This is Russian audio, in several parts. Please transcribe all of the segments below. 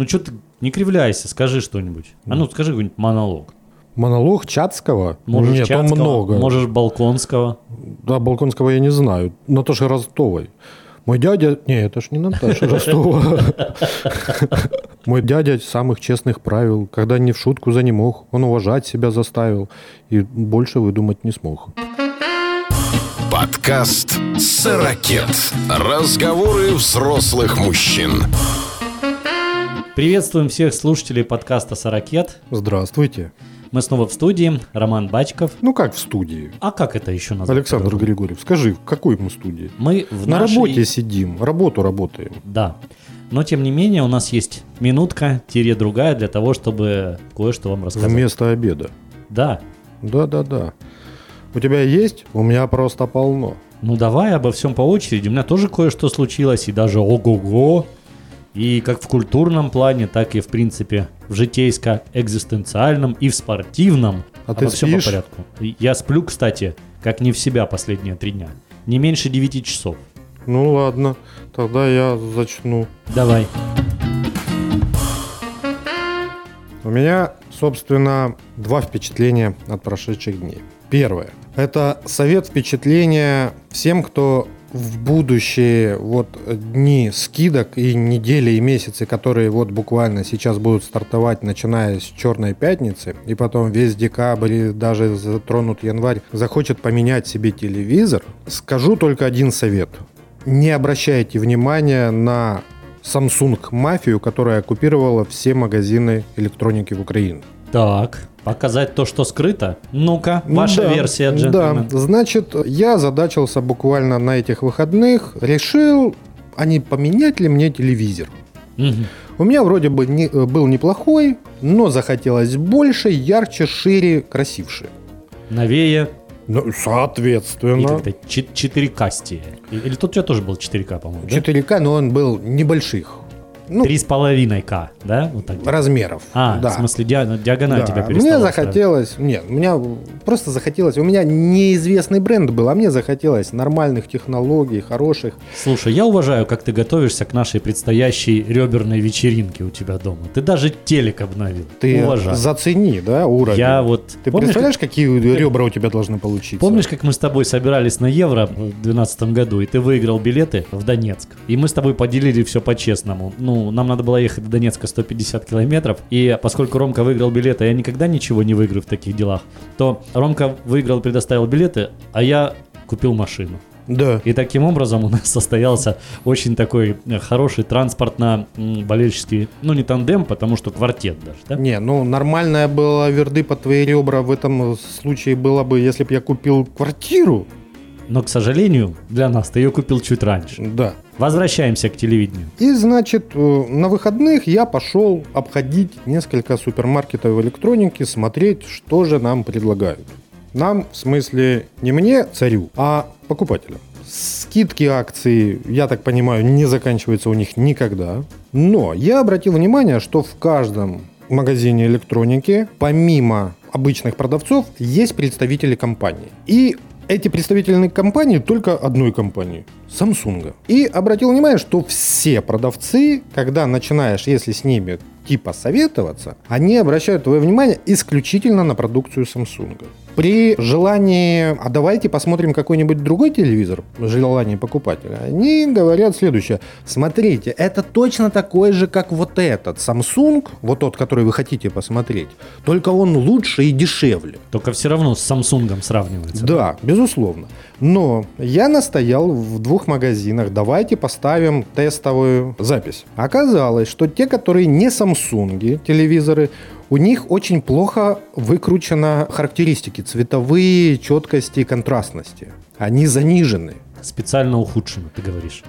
Ну что ты не кривляйся, скажи что-нибудь. А ну скажи какой-нибудь монолог. Монолог Чацкого? Можешь Нет, там Чацкого, много. Можешь Балконского. Да, Балконского я не знаю. Наташи Ростовой. Мой дядя... Не, это ж не Наташа Ростова. Мой дядя самых честных правил. Когда не в шутку за не мог, он уважать себя заставил. И больше выдумать не смог. Подкаст «Сорокет». Разговоры взрослых мужчин. Приветствуем всех слушателей подкаста «Сорокет». Здравствуйте. Мы снова в студии. Роман Бачков. Ну как в студии? А как это еще назвать? Александр Григорьев, скажи, в какой мы студии? Мы в На нашей- работе сидим, работу работаем. Да. Но тем не менее у нас есть минутка, тире другая для того, чтобы кое-что вам рассказать. Вместо обеда. Да. Да-да-да. У тебя есть? У меня просто полно. Ну давай обо всем по очереди. У меня тоже кое-что случилось, и даже ого-го. И как в культурном плане, так и в принципе в житейско-экзистенциальном и в спортивном. А ты спишь? по порядку. Я сплю, кстати, как не в себя последние три дня. Не меньше 9 часов. Ну ладно, тогда я зачну. Давай. У меня, собственно, два впечатления от прошедших дней. Первое. Это совет впечатления всем, кто в будущее вот дни скидок и недели и месяцы, которые вот буквально сейчас будут стартовать, начиная с Черной пятницы, и потом весь декабрь и даже затронут январь, захочет поменять себе телевизор, скажу только один совет. Не обращайте внимания на Samsung мафию, которая оккупировала все магазины электроники в Украине. Так, показать то, что скрыто? Ну-ка, ваша Да, версия, Да, джентльмен. значит, я задачился буквально на этих выходных, решил, а не поменять ли мне телевизор. Мгм. У меня вроде бы не- э, был неплохой, но захотелось больше, ярче, шире, красивше. Новее Ну, и соответственно. как-то 4К-стие. Или тут у тебя тоже был 4К, по-моему, да? 4К, но он был небольших. Ну, Три с половиной К, да? Вот так. размеров. А, да. в смысле, диа- диагональ Да, тебя Мне перестала захотелось, нет, у меня просто захотелось, у меня неизвестный бренд был, а мне захотелось нормальных технологий, хороших. Слушай, я уважаю, как ты готовишься к нашей предстоящей реберной вечеринке у тебя дома. Ты даже телек обновил. Ты уважаю. зацени, да, уровень. Я вот... Ты помнишь, представляешь, какие ребра у тебя должны получиться? как, помнишь, как мы с тобой собирались на Евро в 2012 году, и ты выиграл билеты в Донецк? И мы с тобой поделили все по-честному. Ну, нам надо было ехать до Донецка 150 километров, и поскольку Ромка выиграл билеты, а я никогда ничего не выиграю в таких делах, то Ромка выиграл, предоставил билеты, а я купил машину. Да. И таким образом у нас состоялся очень такой э, хороший транспортно-болельческий, ну не тандем, потому что квартет даже, да? Не, ну нормальная была верды под твои ребра в этом случае было бы, если бы я купил квартиру. Но, к сожалению, для нас ты ее купил чуть раньше. Да. Возвращаемся к телевидению. И, значит, э, на выходных я пошел обходить несколько супермаркетов электроники, смотреть, что же нам предлагают. Нам, в смысле, не мне, царю, а покупателям. Скидки акции, я так понимаю, не заканчиваются у них никогда. Но я обратил внимание, что в каждом магазине электроники, помимо обычных продавцов, есть представители компании. И эти представители компании только одной компании – Samsung. И обратил внимание, что все продавцы, когда начинаешь, если с ними типа советоваться, они обращают твое внимание исключительно на продукцию Samsung. При желании, а давайте посмотрим какой-нибудь другой телевизор, желании покупателя, они говорят следующее. Смотрите, это точно такой же, как вот этот Samsung, вот тот, который вы хотите посмотреть, только он лучше и дешевле. Только все равно с Самсунгом сравнивается. Да, безусловно. Но я настоял в двух магазинах, давайте поставим тестовую запись. Оказалось, что те, которые не Samsung телевизоры, у них очень плохо выкручены характеристики цветовые, четкости, контрастности. Они занижены. Специально ухудшено, ты говоришь.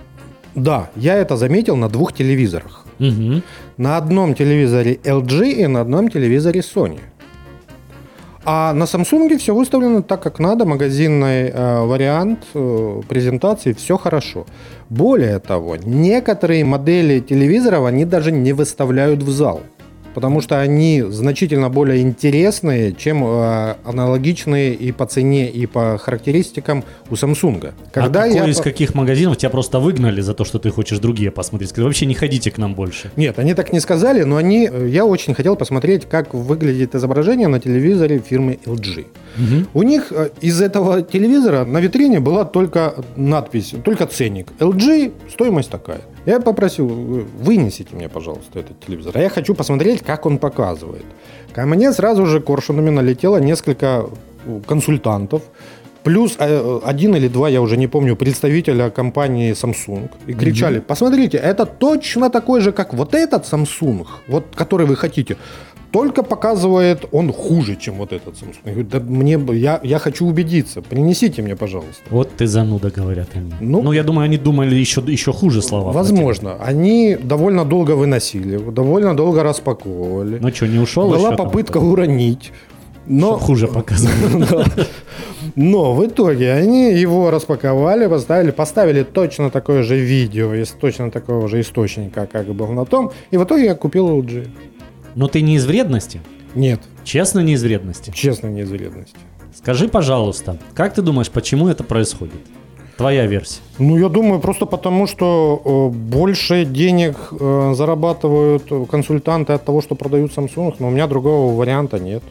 Да, я это заметил на двух телевизорах. Угу. На одном телевизоре LG и на одном телевизоре Sony. А на Samsung все выставлено так, как надо, магазинный э, вариант э, презентации, все хорошо. Более того, некоторые модели телевизоров они даже не выставляют в зал. Потому что они значительно более интересные, чем э, аналогичные и по цене, и по характеристикам у Samsung. Когда а я... из каких магазинов тебя просто выгнали за то, что ты хочешь другие посмотреть? Сказали, вообще не ходите к нам больше. Нет, они так не сказали, но они, э, я очень хотел посмотреть, как выглядит изображение на телевизоре фирмы LG. У них э, из этого телевизора на витрине была только надпись, только ценник. LG, стоимость такая. Я попросил, «Вы вынесите мне, пожалуйста, этот телевизор. А я хочу посмотреть, как он показывает. Ко мне сразу же коршунами налетело несколько консультантов, Плюс э, один или два, я уже не помню, представителя компании Samsung. И кричали, посмотрите, это точно такой же, как вот этот Samsung, вот который вы хотите. Только показывает он хуже, чем вот этот Samsung. Я говорю, да мне, я, я хочу убедиться, принесите мне, пожалуйста. Вот ты зануда, говорят они. Ну, Ну, я думаю, они думали еще, еще хуже слова. Возможно. Они довольно долго выносили, довольно долго распаковывали. Ну что, не ушел Была еще там? попытка уронить. Но, хуже показывать. Да. Но в итоге они его распаковали, поставили, поставили точно такое же видео из точно такого же источника, как был на том. И в итоге я купил LG. Но ты не из вредности? Нет, Честно, не из вредности? честно, не из вредности. Скажи, пожалуйста, как ты думаешь, почему это происходит? Твоя версия. Ну, я думаю, просто потому, что э, больше денег э, зарабатывают консультанты от того, что продают Samsung, но у меня другого варианта нет.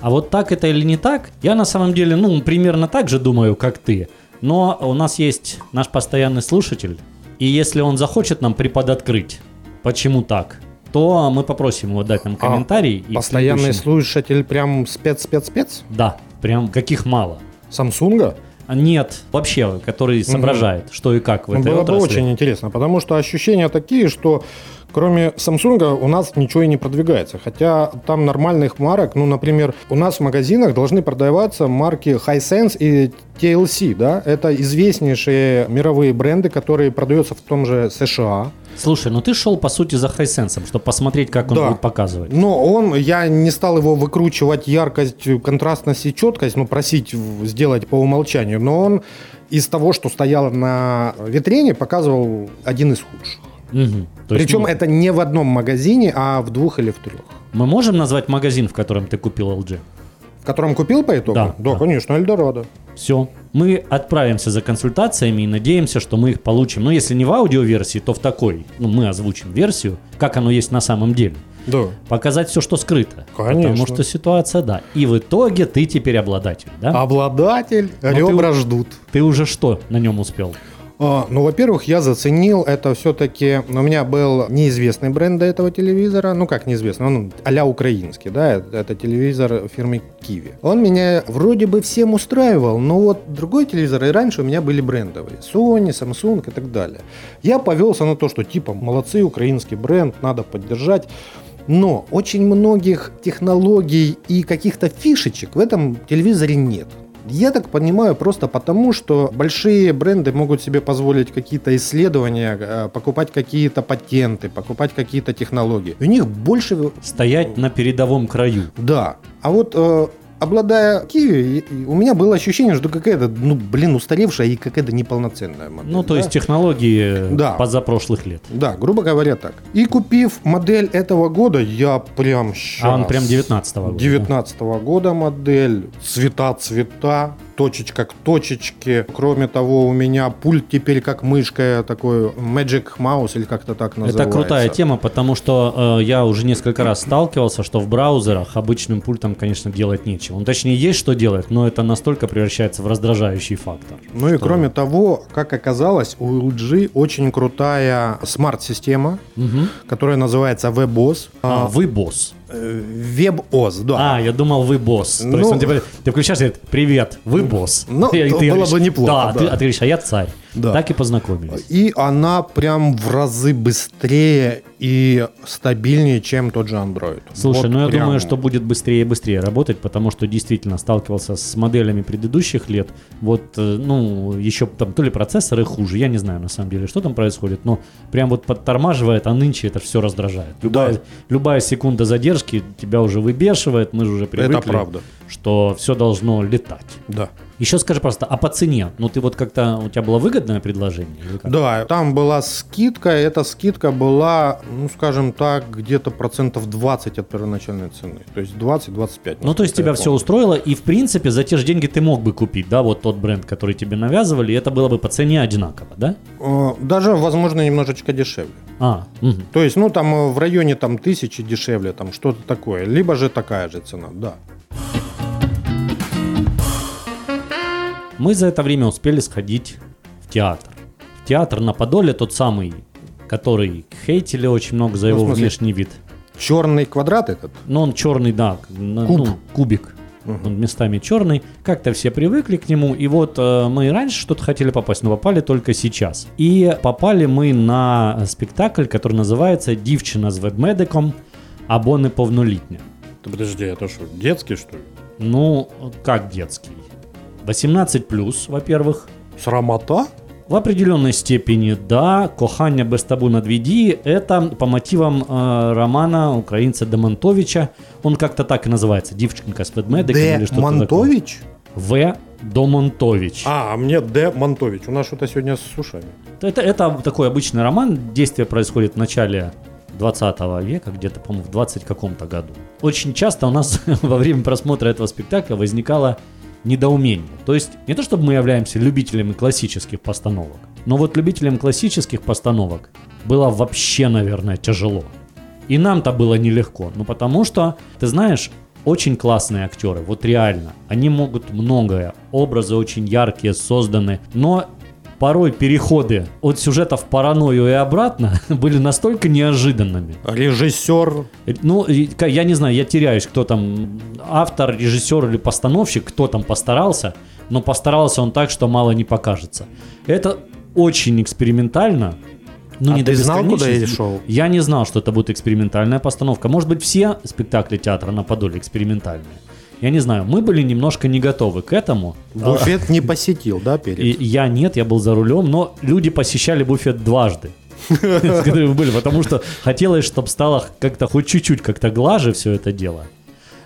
А вот так это или не так, я на самом деле, ну, примерно так же думаю, как ты. Но у нас есть наш постоянный слушатель, и если он захочет нам преподоткрыть, почему так, то мы попросим его дать нам комментарий. и в А Постоянный слушатель прям спец-спец-спец? Да, прям каких мало. Самсунга? А Нет, вообще, который соображает, что и как в Ну, этой было бы отрасли. очень интересно, потому что ощущения такие, что кроме Samsung у нас ничего и не продвигается. Хотя там нормальных марок, ну, например, у нас в магазинах должны продаваться марки Hisense и TLC, да? Это известнейшие мировые бренды, которые продаются в том же США. Слушай, ну ты шел по сути за Хайсенсом, чтобы посмотреть, как он Да. будет показывать. Но он, я не стал его выкручивать яркость, контрастность и четкость, ну, просить сделать по умолчанию, но он из того, что стояло на витрине, показывал один из худших. Есть, Причем ну, это не в одном магазине, а в двух или в трех. мы можем назвать магазин, в котором ты купил LG? В котором купил по итогу? Да, да. конечно, Эльдорадо. Все. Мы отправимся за консультациями и надеемся, что мы их получим. Ну, если не в аудиоверсии, то в такой. Ну, мы озвучим версию, как оно есть на самом деле. Да. Показать все, что скрыто. Конечно. Потому что ситуация, да. И в итоге ты теперь обладатель, да? Обладатель, ты ребра у- ждут. Ты уже что на нем успел? А, ну, во-первых, я заценил это все-таки... У меня был неизвестный бренд до этого телевизора. Ну, как неизвестный? Он а украинский, да? Это, это телевизор фирмы Kiwi. Он меня вроде бы всем устраивал, но вот другой телевизор и раньше у меня были брендовые. Sony, Samsung и так далее. Я повелся на то, что типа молодцы, украинский бренд, надо поддержать. Но очень многих технологий и каких-то фишечек в этом телевизоре нет. Я так понимаю, просто потому, что большие бренды могут себе позволить какие-то исследования, э, покупать какие-то патенты, покупать какие-то технологии. У них больше... Стоять на передовом краю. Да. А вот э, обладая Киви, у меня было ощущение, что какая-то, ну, блин, устаревшая и какая-то неполноценная модель. Ну, то да? есть технологии Да. позапрошлых лет. Да, грубо говоря так. И купив модель этого года, я прям щас... А он прям 19-го года. 19 года модель, цвета цвета, точечка к точечке. Кроме того, у меня пульт теперь как мышка, такой Magic Mouse или как-то так называется. Это крутая тема, потому что э, я уже несколько раз сталкивался, что в браузерах обычным пультом, конечно, делать нечего. Ну, точнее, есть что делать, но это настолько превращается в раздражающий фактор. Ну и что- кроме того, как оказалось, у LG очень крутая смарт-система, Мгм. которая называется WebOS. А, вы Э, WebOS, да. А, я думал, вы босс. То Ну- есть он тебе, ты включаешь и говорит, привет, вы босс. Ну, И то ты было говоришь, бы неплохо, Да, да. Ты, а ты говоришь, а я царь. Да. Так и познакомились. И она прям в разы быстрее и стабильнее, чем тот же Android. Слушай, Вот ну я прям. думаю, что будет быстрее и быстрее работать, потому что действительно сталкивался с моделями предыдущих лет. Вот, э, ну, еще там то ли процессоры хуже, я не знаю на самом деле, что там происходит, но прям вот подтормаживает, а нынче это все раздражает. Любая, Да. любая секунда задержки тебя уже выбешивает, мы же уже привыкли, Это правда. что все должно летать. Да. Еще скажи просто, а по цене? Ну ты вот как-то, у тебя было выгодное предложение? Да, там была скидка, эта скидка была, ну, скажем так, где-то процентов 20 от первоначальной цены. То есть 20-25. Ну, то есть тебя все устроило, и в принципе за те же деньги ты мог бы купить, да, вот тот бренд, который тебе навязывали, и это было бы по цене одинаково, да? Э, Даже, возможно, немножечко дешевле. А, мгм. То есть, ну, там э, в районе там тысячи дешевле, там что-то такое. Либо же такая же цена, да. Мы за это время успели сходить в театр. В театр на Подоле, тот самый, который хейтили очень много за Ну, его смысле? внешний вид. Черный квадрат этот. Но он черный, да, на- Куб. ну, кубик. Мгм. Он местами черный. Как-то все привыкли к нему. И вот э, мы и раньше что-то хотели попасть, но попали только сейчас. И попали мы на спектакль, который называется «Дівчина з ведмедиком або неповнолітня». Подожди, это что, детский, что ли? Ну, как детский? 18 плюс, во-первых. Срамота? В определенной степени, да, «Кохання без табу на дві дії» — это по мотивам э, романа украинца Демонтовича. Он как-то так и называется, «Дівчинка с ведмедиком» или Д. что-то такое. Монтович? В. Домонтович. А, а мне Д. Монтович. У нас что-то сегодня с ушами. Это, это такой обычный роман. Действие происходит в начале 20 века, где-то, по-моему, в 20 каком-то году. Очень часто у нас во время просмотра этого спектакля возникало недоумение. То есть не то, чтобы мы являемся любителями классических постановок, но вот любителям классических постановок было вообще, наверное, тяжело. И нам-то было нелегко. Ну, потому что, ты знаешь, очень классные актеры, вот реально. Они могут многое. Образы очень яркие, созданы. Но порой переходы от сюжета в паранойю и обратно были настолько неожиданными. Режиссер. Ну, я не знаю, я теряюсь, кто там автор, режиссер или постановщик, кто там постарался, но постарался он так, что мало не покажется. Это очень экспериментально. Ну, а не ты до знал, куда я шел? Я не знал, что это будет экспериментальная постановка. Может быть, все спектакли театра на Подоле экспериментальные. Я не знаю, мы были немножко не готовы к этому. Буфет не посетил, да, перед? И я нет, я был за рулем, но люди посещали буфет дважды. С которыми были, потому что хотелось, чтобы стало как-то хоть чуть-чуть как-то глаже все это дело.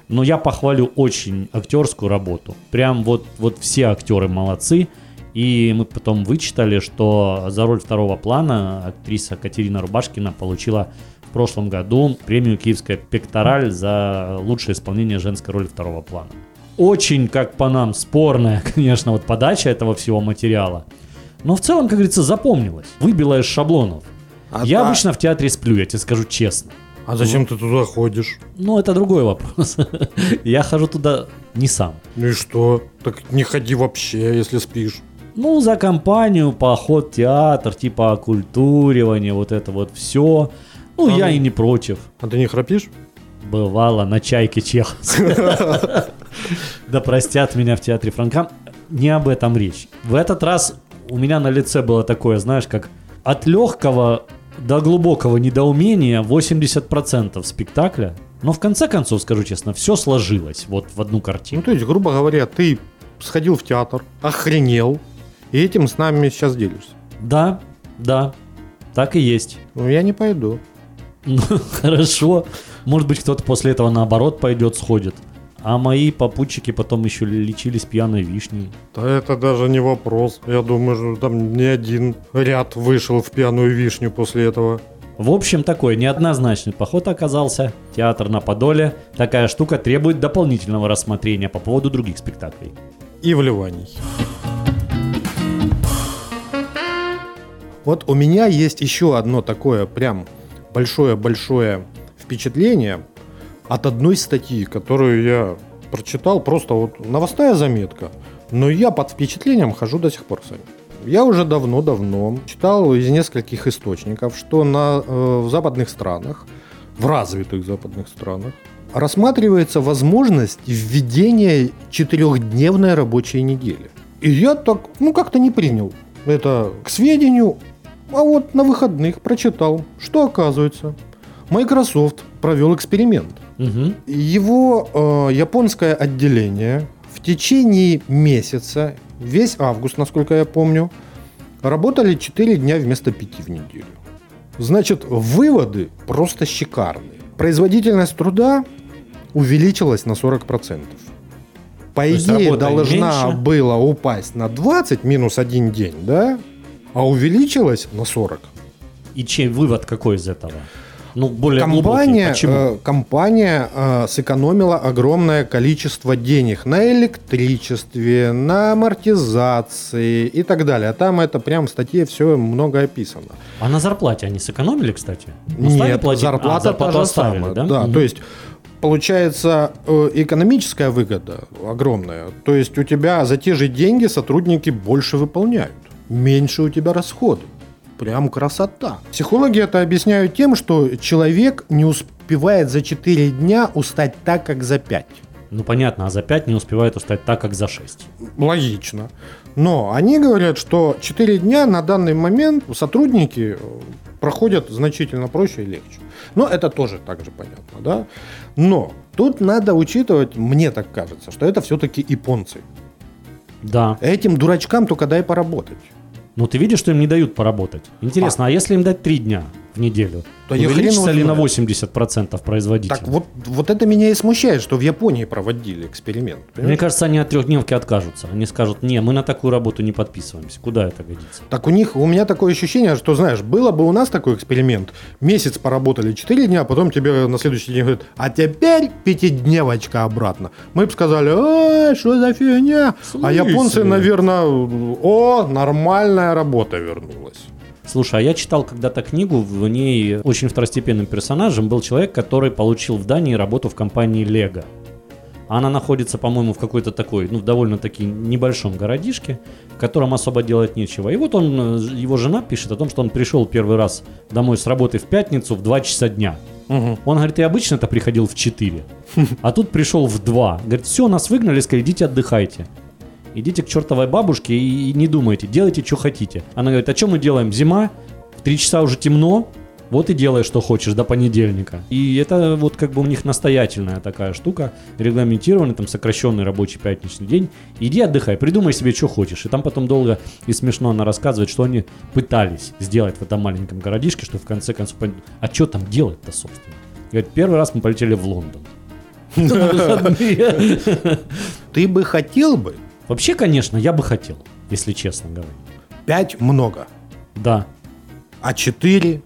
Но я похвалю очень актерскую работу. Прям вот, вот все актеры молодцы. И мы потом вычитали, что за роль второго плана актриса Катерина Рубашкина получила в прошлом году премию «Киевская пектораль» за лучшее исполнение женской роли второго плана. Очень, как по нам, спорная, конечно, вот подача этого всего материала. Но в целом, как говорится, запомнилось. Выбила из шаблонов. А я та- обычно в театре сплю, я тебе скажу честно. А зачем ты туда ходишь? Ну, это другой вопрос. Я хожу туда не сам. Ну и что? Так не ходи вообще, если спишь. Ну, за компанию, поход театр, типа оккультуривание, вот это вот все. Ну, А я ну. и не против. А ты не храпишь? Бывало на чайке чеховской. Да простят меня в театре Франка. Не об этом речь. В этот раз у меня на лице было такое, знаешь, как от легкого до глубокого недоумения 80% спектакля. Но в конце концов, скажу честно, все сложилось вот в одну Ну, картину. то есть, грубо говоря, ты сходил в театр, охренел, и этим с нами сейчас делишься. Да, да, так и есть. Ну, я не пойду. Ну, хорошо. Может быть, кто-то после этого наоборот пойдет, сходит. А мои попутчики потом еще лечились пьяной вишней. Да это даже не вопрос. Я думаю, что там не один ряд вышел в пьяную вишню после этого. В общем, такой неоднозначный поход оказался. Театр на Подоле. Такая штука требует дополнительного рассмотрения по поводу других спектаклей. И вливаний. Вот у меня есть еще одно такое прям большое-большое впечатление от одной статьи, которую я прочитал, просто вот новостная заметка. Но я под впечатлением хожу до сих пор с вами. Я уже давно-давно читал из нескольких источников, что на, э, в западных странах, в развитых западных странах, рассматривается возможность введения четырехдневной рабочей недели. И я так, ну, как-то не принял это к сведению, а вот на выходных прочитал, что оказывается, Microsoft провел эксперимент. Мгм. Его э, японское отделение в течение месяца, весь август, насколько я помню, работали 4 дня вместо 5 в неделю. Значит, выводы просто шикарные. Производительность труда увеличилась на 40%. по есть идее, должна меньше. была упасть на 20 минус один день, да? А увеличилась на 40. И чей вывод какой из этого? Ну, более. Компания, э, компания э, сэкономила огромное количество денег на электричестве, на амортизации и так далее. А там это прям в статье все много описано. А на зарплате они сэкономили, кстати? Ну, стали Нет, платить? А, зарплата та же оставили, самая. да? Да, Мгм. то есть получается э, экономическая выгода огромная. То есть у тебя за те же деньги сотрудники больше выполняют, меньше у тебя расходы. Прям красота. Психологи это объясняют тем, что человек не успевает за 4 дня устать так, как за 5. Ну, понятно, а за 5 не успевает устать так, как за 6. Логично. Но они говорят, что 4 дня на данный момент сотрудники э, проходят значительно проще и легче. Но это тоже так же понятно, да? Но тут надо учитывать, мне так кажется, что это все-таки японцы. Да. Этим дурачкам только дай поработать. Ну, ты видишь, что им не дают поработать. Интересно, а, если им дать 3 дня в неделю? Да увеличится ли на знает. 80% производительность? Так вот, вот это меня и смущает, что в Японии проводили эксперимент. Мне понимаешь? кажется, они от трехдневки откажутся. Они скажут, не, мы на такую работу не подписываемся. Куда это годится? Так у них, у меня такое ощущение, что, знаешь, было бы у нас такой эксперимент, месяц поработали 4 дня, а потом тебе на следующий день говорят, а теперь пятидневочка обратно. Мы бы сказали, ой, что за фигня? А японцы, наверное, о, нормальная работа вернулась. Слушай, а я читал когда-то книгу, в ней очень второстепенным персонажем был человек, который получил в Дании работу в компании Лего. Она находится, по-моему, в какой-то такой, ну, довольно-таки небольшом городишке, в котором особо делать нечего. И вот он, э, его жена пишет о том, что он пришел первый раз домой с работы в пятницу в 2 часа дня. Он говорит, я обычно-то приходил в 4, а тут пришел в 2. Говорит, все, нас выгнали, сказали, идите отдыхайте. Идите к чертовой бабушке и, не думайте, делайте, что хотите. Она говорит, а что мы делаем? Зима, в 3 часа уже темно, вот и делай, что хочешь до понедельника. И это вот как бы у них настоятельная такая штука, регламентированный, там сокращенный рабочий пятничный день. Иди отдыхай, придумай себе, что хочешь. И там потом долго и смешно она рассказывает, что они пытались сделать в этом маленьком городишке, что в конце концов... А что там делать-то, собственно? Говорит, первый раз мы полетели в Лондон. Ты бы хотел бы? Вообще, конечно, я бы хотел, если честно говоря. 5 много, Да. а 4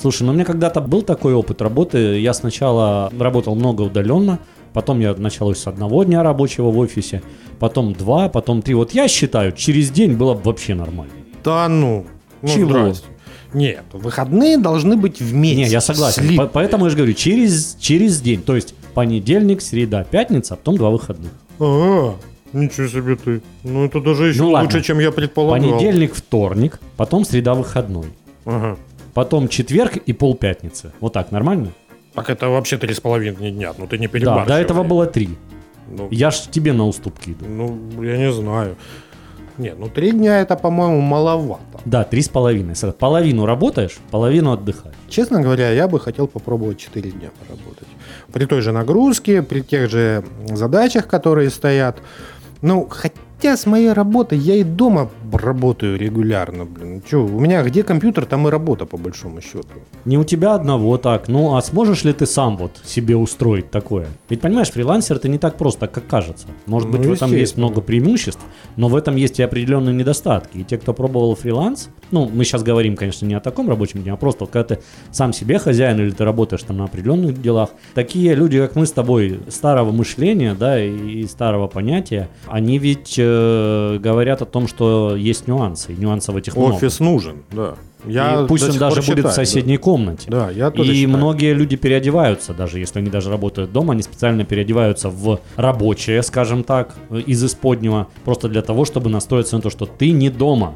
Слушай, ну у меня когда-то был такой опыт работы. Я сначала работал много удаленно, потом я началось с одного дня рабочего в офисе, потом два, потом три. Вот я считаю, через день было бы вообще нормально. Да ну. ну Чего? здрасте. Нет, выходные должны быть вместе. Не, я согласен. слитые. По- поэтому я же говорю, через, через день. То есть понедельник, среда, пятница, а потом два выходных. А, ничего себе ты. Ну это даже еще Ну, лучше, ладно. чем я предполагал. Понедельник, вторник, потом среда, выходной. Ага. Потом четверг и полпятницы. Вот так, нормально? Так это вообще три с половиной дня. Ну ты не Да, перебарщивай. до этого было три. Ну, Я ж тебе на уступки иду. ну, я не знаю. Не, ну три дня это, по-моему, маловато. Да, три с половиной. Половину работаешь, половину отдыхаешь. Честно говоря, я бы хотел попробовать 4 дня поработать. При той же нагрузке, при тех же задачах, которые стоят. Ну, хотя с моей работой я и дома работаю регулярно, блин. Че, у меня где компьютер, там и работа, по большому счету. Не у тебя одного так. Ну, а сможешь ли ты сам вот себе устроить такое? Ведь, понимаешь, фрилансер это не так просто, как кажется. Может быть, Ну, в этом есть много преимуществ, но в этом есть и определенные недостатки. И те, кто пробовал фриланс, ну, мы сейчас говорим, конечно, не о таком рабочем дне, а просто когда ты сам себе хозяин или ты работаешь там на определенных делах, такие люди, как мы с тобой, старого мышления, да, и, и старого понятия, они ведь э, говорят о том, что есть нюансы, и нюансов этих много. Офис нужен, да. Я И пусть он даже пор будет в считаю, соседней комнате. Да, Да, я тоже И считаю. многие люди переодеваются, даже если они даже работают дома, они специально переодеваются в рабочее, скажем так, из исподнего, просто для того, чтобы настроиться на то, что ты не дома.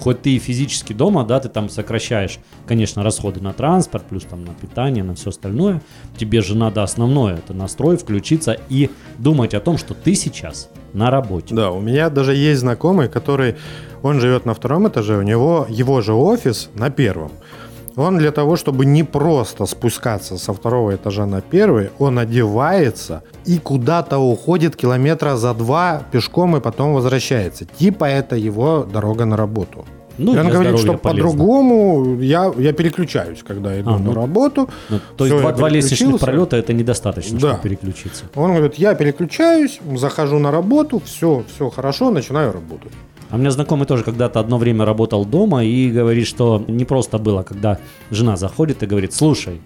Хоть ты и физически дома, да, ты там сокращаешь, конечно, расходы на транспорт, плюс там на питание, на все остальное. Тебе же надо основное, это настрой, включиться и думать о том, что ты сейчас на работе. Да, у меня даже есть знакомый, который, он живет на втором этаже, у него его же офис на первом. Он для того, чтобы не просто спускаться со второго этажа на первый, он одевается и куда-то уходит километра за два пешком и потом возвращается. Типа это его дорога на работу. Ну, И он говорит, что по-другому я, я переключаюсь, когда иду А, на ну, работу. Ну, то есть два, два лестничных пролета это недостаточно, Да. чтобы переключиться. Он говорит, я переключаюсь, захожу на работу, все, все хорошо, начинаю работать. А у меня знакомый тоже когда-то одно время работал дома и говорит, что не просто было, когда жена заходит и говорит, слушай,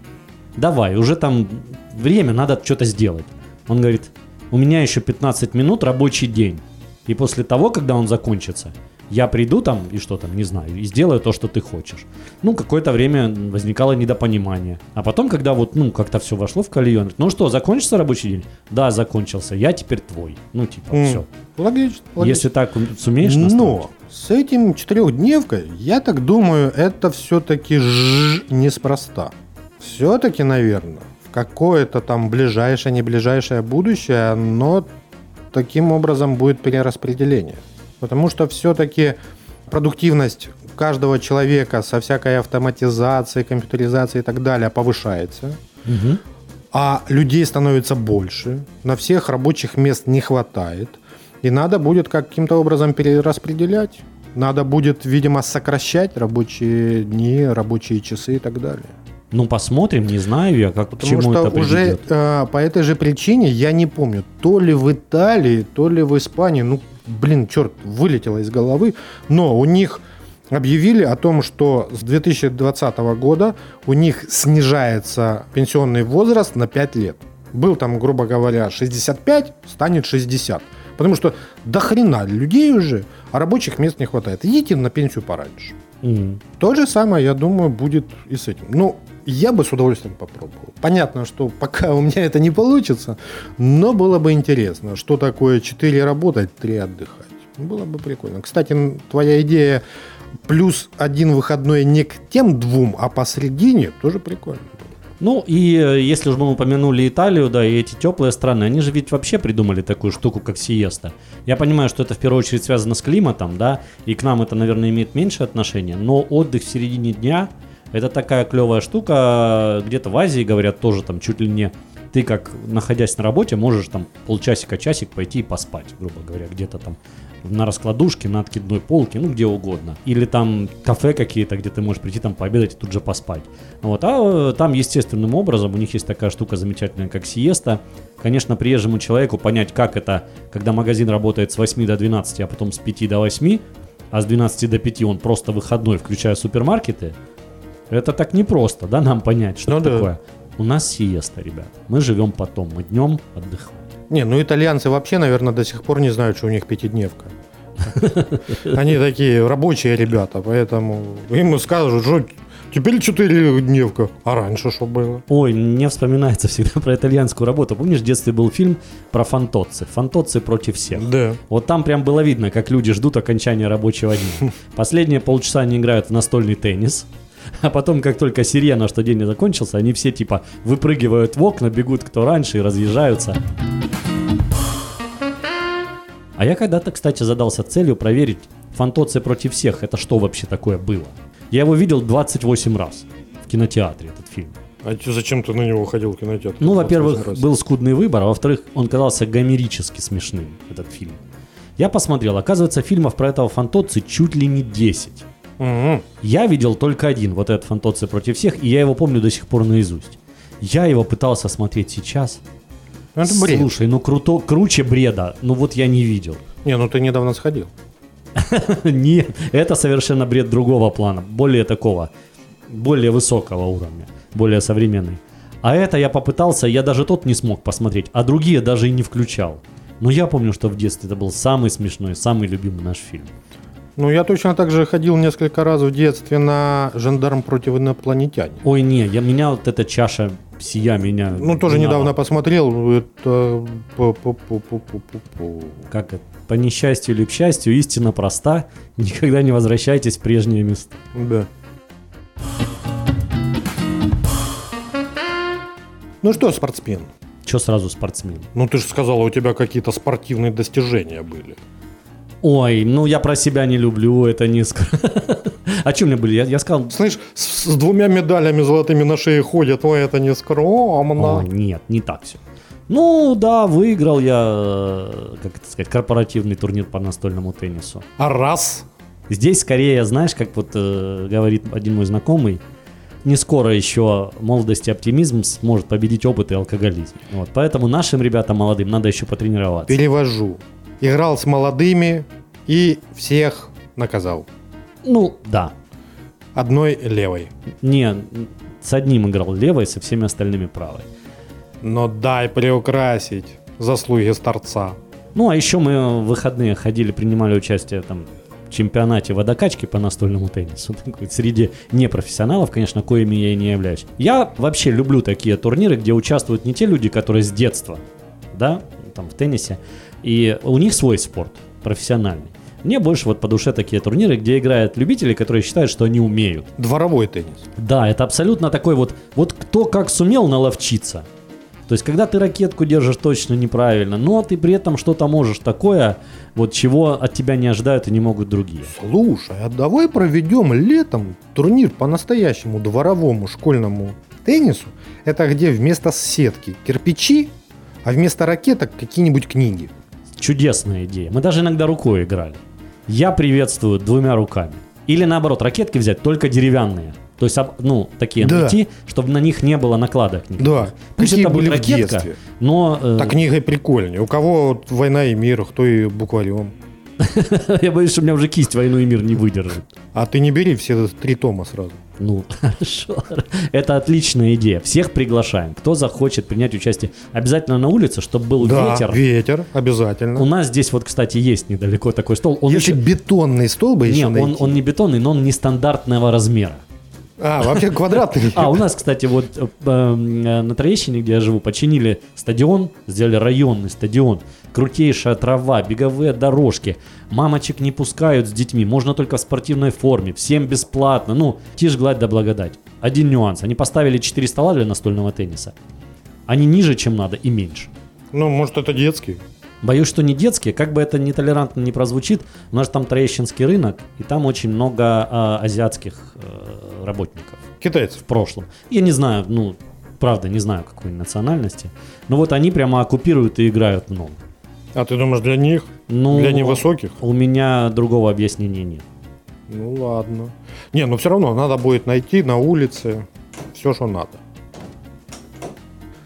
давай, уже там время, надо что-то сделать. Он говорит, у меня еще 15 минут рабочий день. И после того, когда он закончится, я приду там и что там, не знаю, и сделаю то, что ты хочешь. Ну, какое-то время возникало недопонимание. А потом, когда вот, ну, как-то все вошло в колею, он говорит, ну что, закончится рабочий день? Да, закончился, я теперь твой. Ну, типа, М, все. Логично. логично. Если так сумеешь настроить. Но с этим четырехдневкой, я так думаю, это все-таки неспроста. Все-таки, наверное, в какое-то там ближайшее, не ближайшее будущее, но таким образом будет перераспределение. Потому что все-таки продуктивность каждого человека со всякой автоматизацией, компьютеризацией и так далее повышается. Мгм. А людей становится больше, на всех рабочих мест не хватает, и надо будет каким-то образом перераспределять. Надо будет, видимо, сокращать рабочие дни, рабочие часы и так далее. Ну, посмотрим, не знаю я, как к Потому чему что это уже приведет. э, по этой же причине, я не помню, то ли в Италии, то ли в Испании, ну, блин, черт, вылетело из головы, но у них объявили о том, что с 2020 года у них снижается пенсионный возраст на 5 лет. Был там, грубо говоря, 65, станет 60. Потому что до хрена людей уже, а рабочих мест не хватает. Идите на пенсию пораньше. М. То же самое, я думаю, будет и с этим. Ну, я бы с удовольствием попробовал. Понятно, что пока у меня это не получится, но было бы интересно, что такое 4 работать, 3 отдыхать. Было бы прикольно. Кстати, твоя идея плюс один выходной не к тем двум, а посередине, тоже прикольно. Ну, и э, если уж мы упомянули Италию, да, и эти теплые страны, они же ведь вообще придумали такую штуку, как сиеста. Я понимаю, что это в первую очередь связано с климатом, да, и к нам это, наверное, имеет меньше отношения, но отдых в середине дня – это такая клевая штука, где-то в Азии, говорят, тоже там чуть ли не ты как, находясь на работе, можешь там полчасика-часик пойти и поспать, грубо говоря, где-то там на раскладушке, на откидной полке, ну где угодно. Или там кафе какие-то, где ты можешь прийти там пообедать и тут же поспать. Вот. А э, там естественным образом у них есть такая штука замечательная, как сиеста. Конечно, приезжему человеку понять, как это, когда магазин работает с 8 до 12, а потом с 5 до 8, а с 12 до 5 он просто выходной, включая супермаркеты, это так непросто, да, нам понять, что Ну это да. такое. У нас сиеста, ребят. Мы живем потом, мы днем отдыхаем. Не, ну итальянцы вообще, наверное, до сих пор не знают, что у них пятидневка. Они такие рабочие ребята, поэтому им скажут, что теперь четырехдневка, а раньше что было? Ой, мне вспоминается всегда про итальянскую работу. Помнишь, в детстве был фильм про фантоцци? Фантоцци против всех. Да. Вот там прям было видно, как люди ждут окончания рабочего дня. Последние полчаса они играют в настольный теннис. А потом, как только сирена, что день не закончился, они все типа выпрыгивают в окна, бегут кто раньше и разъезжаются. А я когда-то, кстати, задался целью проверить фантоцци против всех. Это что вообще такое было? Я его видел 28 раз в кинотеатре, этот фильм. А чё- зачем ты на него ходил в кинотеатр? Ну, 28 во-первых, был скудный выбор, а во-вторых, он казался гомерически смешным, этот фильм. Я посмотрел, оказывается, фильмов про этого фантоцци чуть ли не 10. Мгм. Я видел только один, вот этот фантоцци против всех, и я его помню до сих пор наизусть. Я его пытался смотреть сейчас. Ну, Это бред. Слушай, ну круто, круче бреда, ну вот я не видел. Не, ну ты недавно сходил. Нет, это совершенно бред другого плана, более такого, более высокого уровня, более современный. А это я попытался, я даже тот не смог посмотреть, а другие даже и не включал. Но я помню, что в детстве это был самый смешной, самый любимый наш фильм. Ну, я точно так же ходил несколько раз в детстве на «Жандарм против инопланетяне». Ой, не, я, меня вот эта чаша сия меня... Ну, тоже меня- недавно посмотрел. Это... Как это? По несчастью или к счастью, истина проста. Никогда не возвращайтесь в прежние места. Да. Ну что, спортсмен? Че сразу спортсмен? Ну ты же сказала, у тебя какие-то спортивные достижения были. Ой, ну я про себя не люблю, это не... ск- А у меня были? Я, я сказал... Слышь, с, с двумя медалями золотыми на шее ходят, ой, это не скромно. О, нет, не так все. Ну да, выиграл я, э, как это сказать, корпоративный турнир по настольному теннису. А раз? Здесь скорее, знаешь, как вот э, говорит один мой знакомый, не скоро еще молодость и оптимизм сможет победить опыт и алкоголизм. Вот, поэтому нашим ребятам молодым надо еще потренироваться. Перевожу. Играл с молодыми и всех наказал. Ну, да. Одной левой. Не, с одним играл левой, со всеми остальными правой. Но дай приукрасить заслуги старца. Ну, а еще мы в выходные ходили, принимали участие там в чемпионате водокачки по настольному теннису. Среди непрофессионалов, конечно, коими я и не являюсь. Я вообще люблю такие турниры, где участвуют не те люди, которые с детства, да, там в теннисе, и у них свой спорт, профессиональный. Мне больше вот по душе такие турниры, где играют любители, которые считают, что они умеют. Дворовой теннис. Да, это абсолютно такой вот, вот кто как сумел наловчиться. То есть, когда ты ракетку держишь точно неправильно, но ты при этом что-то можешь такое, вот чего от тебя не ожидают и не могут другие. Слушай, а давай проведем летом турнир по настоящему дворовому школьному теннису. Это где вместо сетки кирпичи, а вместо ракеток какие-нибудь книги. Чудесная идея. Мы даже иногда рукой играли. Я приветствую двумя руками. Или наоборот, ракетки взять только деревянные. То есть, ну, такие Да. найти, чтобы на них не было накладок никаких. Да, Пусть это были будет ракетка, детстве. но э, Так книга прикольнее. У кого вот война и мир, кто и букварем. я боюсь, что у меня уже кисть войну и мир не выдержит. А ты не бери все три тома сразу. Ну, хорошо. Это отличная идея. Всех приглашаем. Кто захочет принять участие, обязательно на улице, чтобы был да, ветер. ветер, обязательно. У нас здесь вот, кстати, есть недалеко такой стол. Он Если еще... бетонный стол бы еще он, найти. он не бетонный, но он нестандартного размера. А, вообще квадратный. А, у нас, кстати, вот э, э, на Троещине, где я живу, починили стадион, сделали районный стадион. Крутейшая трава, беговые дорожки. Мамочек не пускают с детьми, можно только в спортивной форме, всем бесплатно. Ну, тишь гладь да благодать. Один нюанс. Они поставили 4 стола для настольного тенниса. Они ниже, чем надо, и меньше. Ну, может, это детский. Боюсь, что не детские, как бы это нетолерантно не прозвучит, у нас же там Троещинский рынок, и там очень много а, азиатских э, работников Китайцев. в прошлом. Я не знаю, ну, правда, не знаю какой национальности, но вот они прямо оккупируют и играют много. А ты думаешь, для них? Ну, Для невысоких? У меня другого объяснения нет. Ну, ладно. Не, ну все равно надо будет найти на улице все, что надо.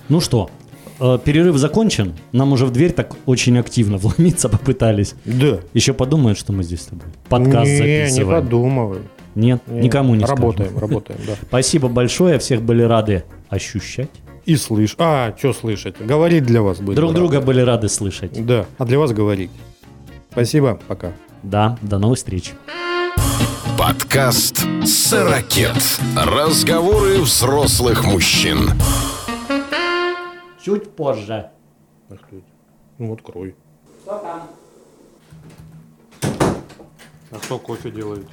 Ну что, э, перерыв закончен, нам уже в дверь так очень активно вломиться попытались. Да. Еще подумают, что мы здесь с тобой подкаст не, не записываем. подумывай. Нет, Не, никому не Работаем, скажем. работаем, да. Спасибо большое, всех были рады ощущать. И слышь. А, что слышать? Говорить для вас будет. Друг друга были рады слышать. Да. А для вас говорить. Спасибо, пока. Да, до новых встреч. Подкаст «Сорокет». Разговоры взрослых мужчин. Чуть позже. Ну, вот крой. Что там? А что кофе делает?